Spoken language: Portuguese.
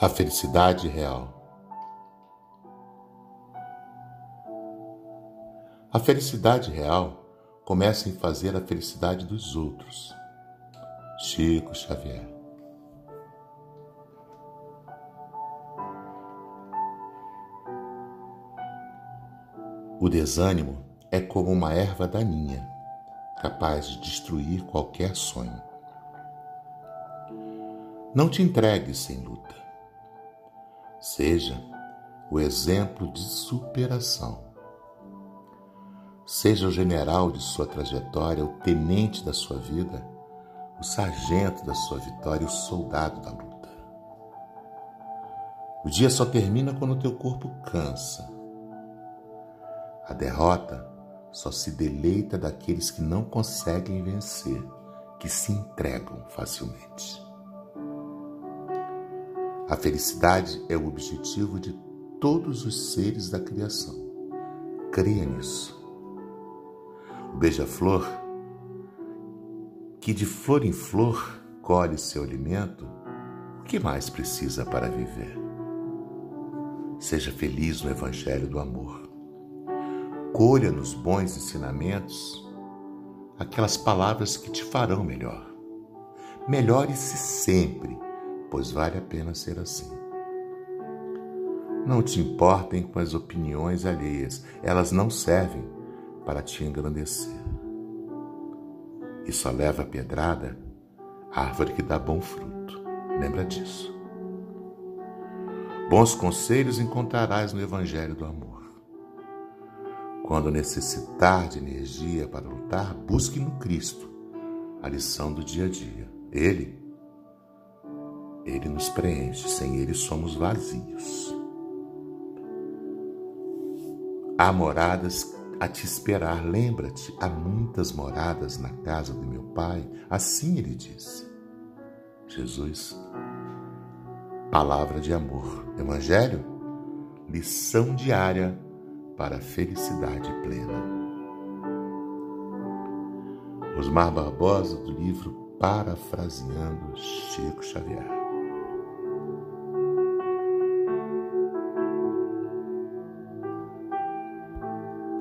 A felicidade real. A felicidade real começa em fazer a felicidade dos outros. Chico Xavier. O desânimo é como uma erva daninha, capaz de destruir qualquer sonho. Não te entregues sem luta. Seja o exemplo de superação. Seja o general de sua trajetória, o tenente da sua vida, o sargento da sua vitória, o soldado da luta. O dia só termina quando o teu corpo cansa. A derrota só se deleita daqueles que não conseguem vencer, que se entregam facilmente. A felicidade é o objetivo de todos os seres da criação. Creia nisso. O beija-flor, que de flor em flor colhe seu alimento, o que mais precisa para viver? Seja feliz no Evangelho do Amor. Colha nos bons ensinamentos aquelas palavras que te farão melhor. Melhore-se sempre pois vale a pena ser assim. Não te importem com as opiniões alheias, elas não servem para te engrandecer. E só leva a pedrada a árvore que dá bom fruto. Lembra disso. Bons conselhos encontrarás no Evangelho do Amor. Quando necessitar de energia para lutar, busque no Cristo a lição do dia a dia. Ele ele nos preenche, sem Ele somos vazios. Há moradas a te esperar, lembra-te, há muitas moradas na casa do meu Pai, assim ele disse. Jesus, palavra de amor, Evangelho, lição diária para a felicidade plena. Osmar Barbosa, do livro Parafraseando Chico Xavier.